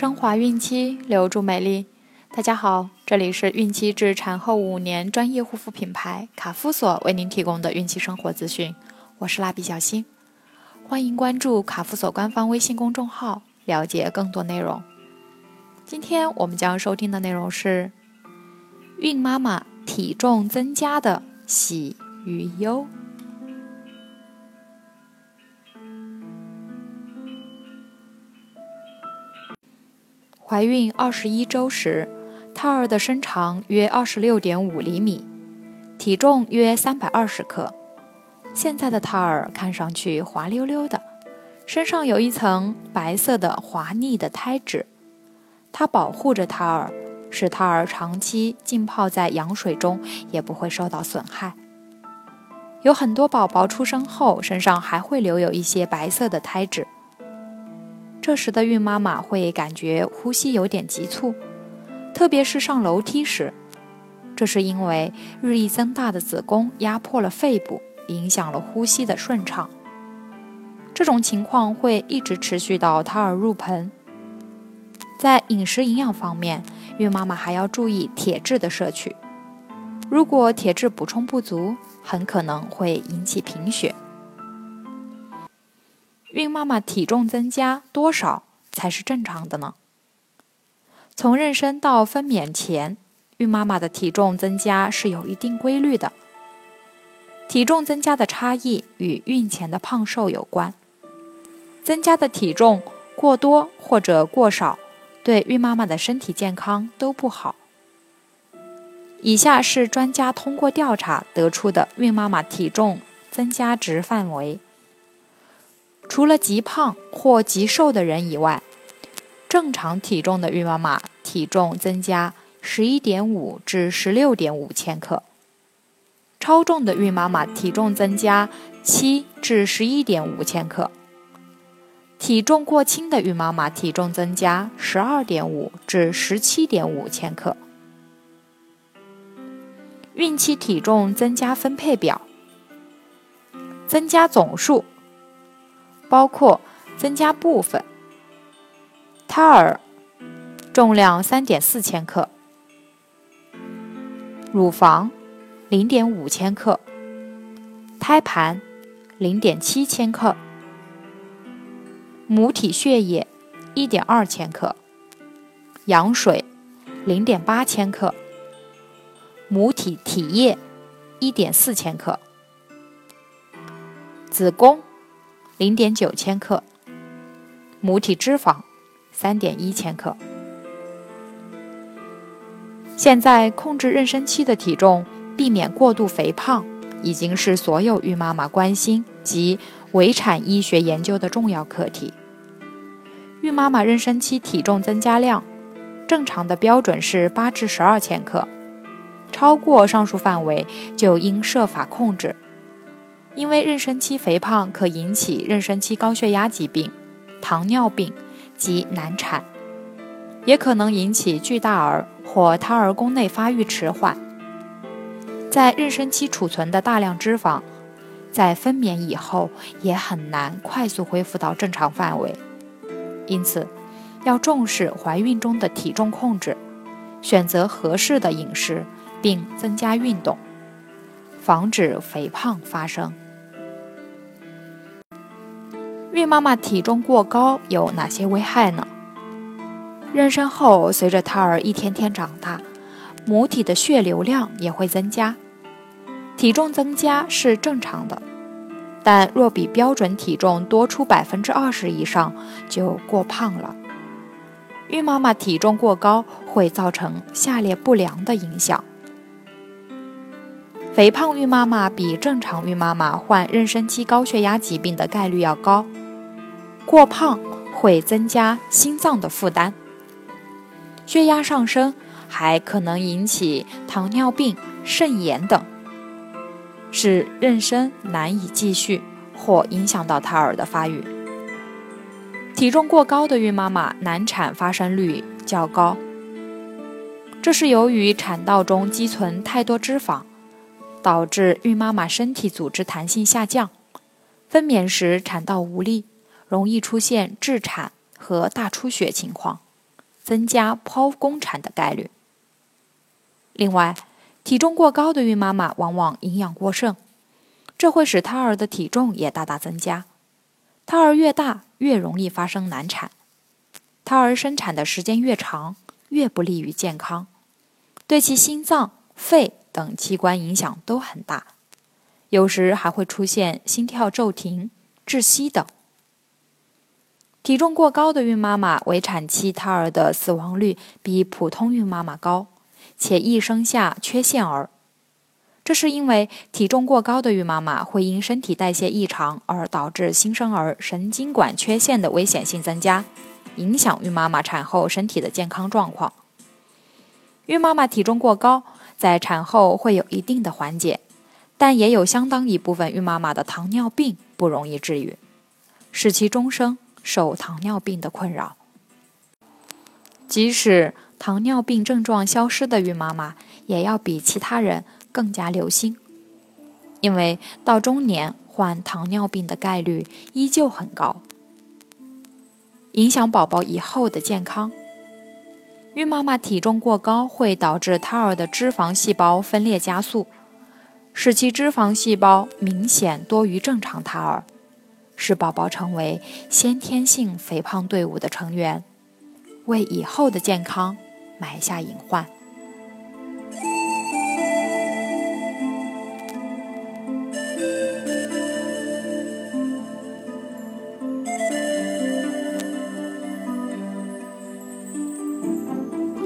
升华孕期，留住美丽。大家好，这里是孕期至产后五年专业护肤品牌卡夫索为您提供的孕期生活资讯。我是蜡笔小新，欢迎关注卡夫索官方微信公众号，了解更多内容。今天我们将收听的内容是孕妈妈体重增加的喜与忧。怀孕二十一周时，胎儿的身长约二十六点五厘米，体重约三百二十克。现在的胎儿看上去滑溜溜的，身上有一层白色的滑腻的胎脂，它保护着胎儿，使胎儿长期浸泡在羊水中也不会受到损害。有很多宝宝出生后身上还会留有一些白色的胎脂。这时的孕妈妈会感觉呼吸有点急促，特别是上楼梯时，这是因为日益增大的子宫压迫了肺部，影响了呼吸的顺畅。这种情况会一直持续到胎儿入盆。在饮食营养方面，孕妈妈还要注意铁质的摄取，如果铁质补充不足，很可能会引起贫血。孕妈妈体重增加多少才是正常的呢？从妊娠到分娩前，孕妈妈的体重增加是有一定规律的。体重增加的差异与孕前的胖瘦有关。增加的体重过多或者过少，对孕妈妈的身体健康都不好。以下是专家通过调查得出的孕妈妈体重增加值范围。除了极胖或极瘦的人以外，正常体重的孕妈妈体重增加十一点五至十六点五千克；超重的孕妈妈体重增加七至十一点五千克；体重过轻的孕妈妈体重增加十二点五至十七点五千克。孕期体重增加分配表：增加总数。包括增加部分，胎儿重量三点四千克，乳房零点五千克，胎盘零点七千克，母体血液一点二千克，羊水零点八千克，母体体液一点四千克，子宫。零点九千克，母体脂肪三点一千克。现在控制妊娠期的体重，避免过度肥胖，已经是所有孕妈妈关心及围产医学研究的重要课题。孕妈妈妊娠期体重增加量，正常的标准是八至十二千克，超过上述范围就应设法控制。因为妊娠期肥胖可引起妊娠期高血压疾病、糖尿病及难产，也可能引起巨大儿或胎儿宫内发育迟缓。在妊娠期储存的大量脂肪，在分娩以后也很难快速恢复到正常范围。因此，要重视怀孕中的体重控制，选择合适的饮食，并增加运动。防止肥胖发生。孕妈妈体重过高有哪些危害呢？妊娠后，随着胎儿一天天长大，母体的血流量也会增加，体重增加是正常的。但若比标准体重多出百分之二十以上，就过胖了。孕妈妈体重过高会造成下列不良的影响。肥胖孕妈妈比正常孕妈妈患妊娠期高血压疾病的概率要高。过胖会增加心脏的负担，血压上升还可能引起糖尿病、肾炎等，使妊娠难以继续或影响到胎儿的发育。体重过高的孕妈妈难产发生率较高，这是由于产道中积存太多脂肪。导致孕妈妈身体组织弹性下降，分娩时产道无力，容易出现窒产和大出血情况。增加剖宫产的概率。另外，体重过高的孕妈妈往往营养过剩，这会使胎儿的体重也大大增加。胎儿越大，越容易发生难产。胎儿生产的时间越长，越不利于健康，对其心脏、肺等器官影响都很大，有时还会出现心跳骤停、窒息等。体重过高的孕妈妈，围产期胎儿的死亡率比普通孕妈妈高，且易生下缺陷儿。这是因为体重过高的孕妈妈会因身体代谢异常而导致新生儿神经管缺陷的危险性增加。影响孕妈妈产后身体的健康状况。孕妈妈体重过高，在产后会有一定的缓解，但也有相当一部分孕妈妈的糖尿病不容易治愈，使其终生受糖尿病的困扰。即使糖尿病症状消失的孕妈妈，也要比其他人更加留心，因为到中年患糖尿病的概率依旧很高。影响宝宝以后的健康。孕妈妈体重过高会导致胎儿的脂肪细胞分裂加速，使其脂肪细胞明显多于正常胎儿，使宝宝成为先天性肥胖队伍的成员，为以后的健康埋下隐患。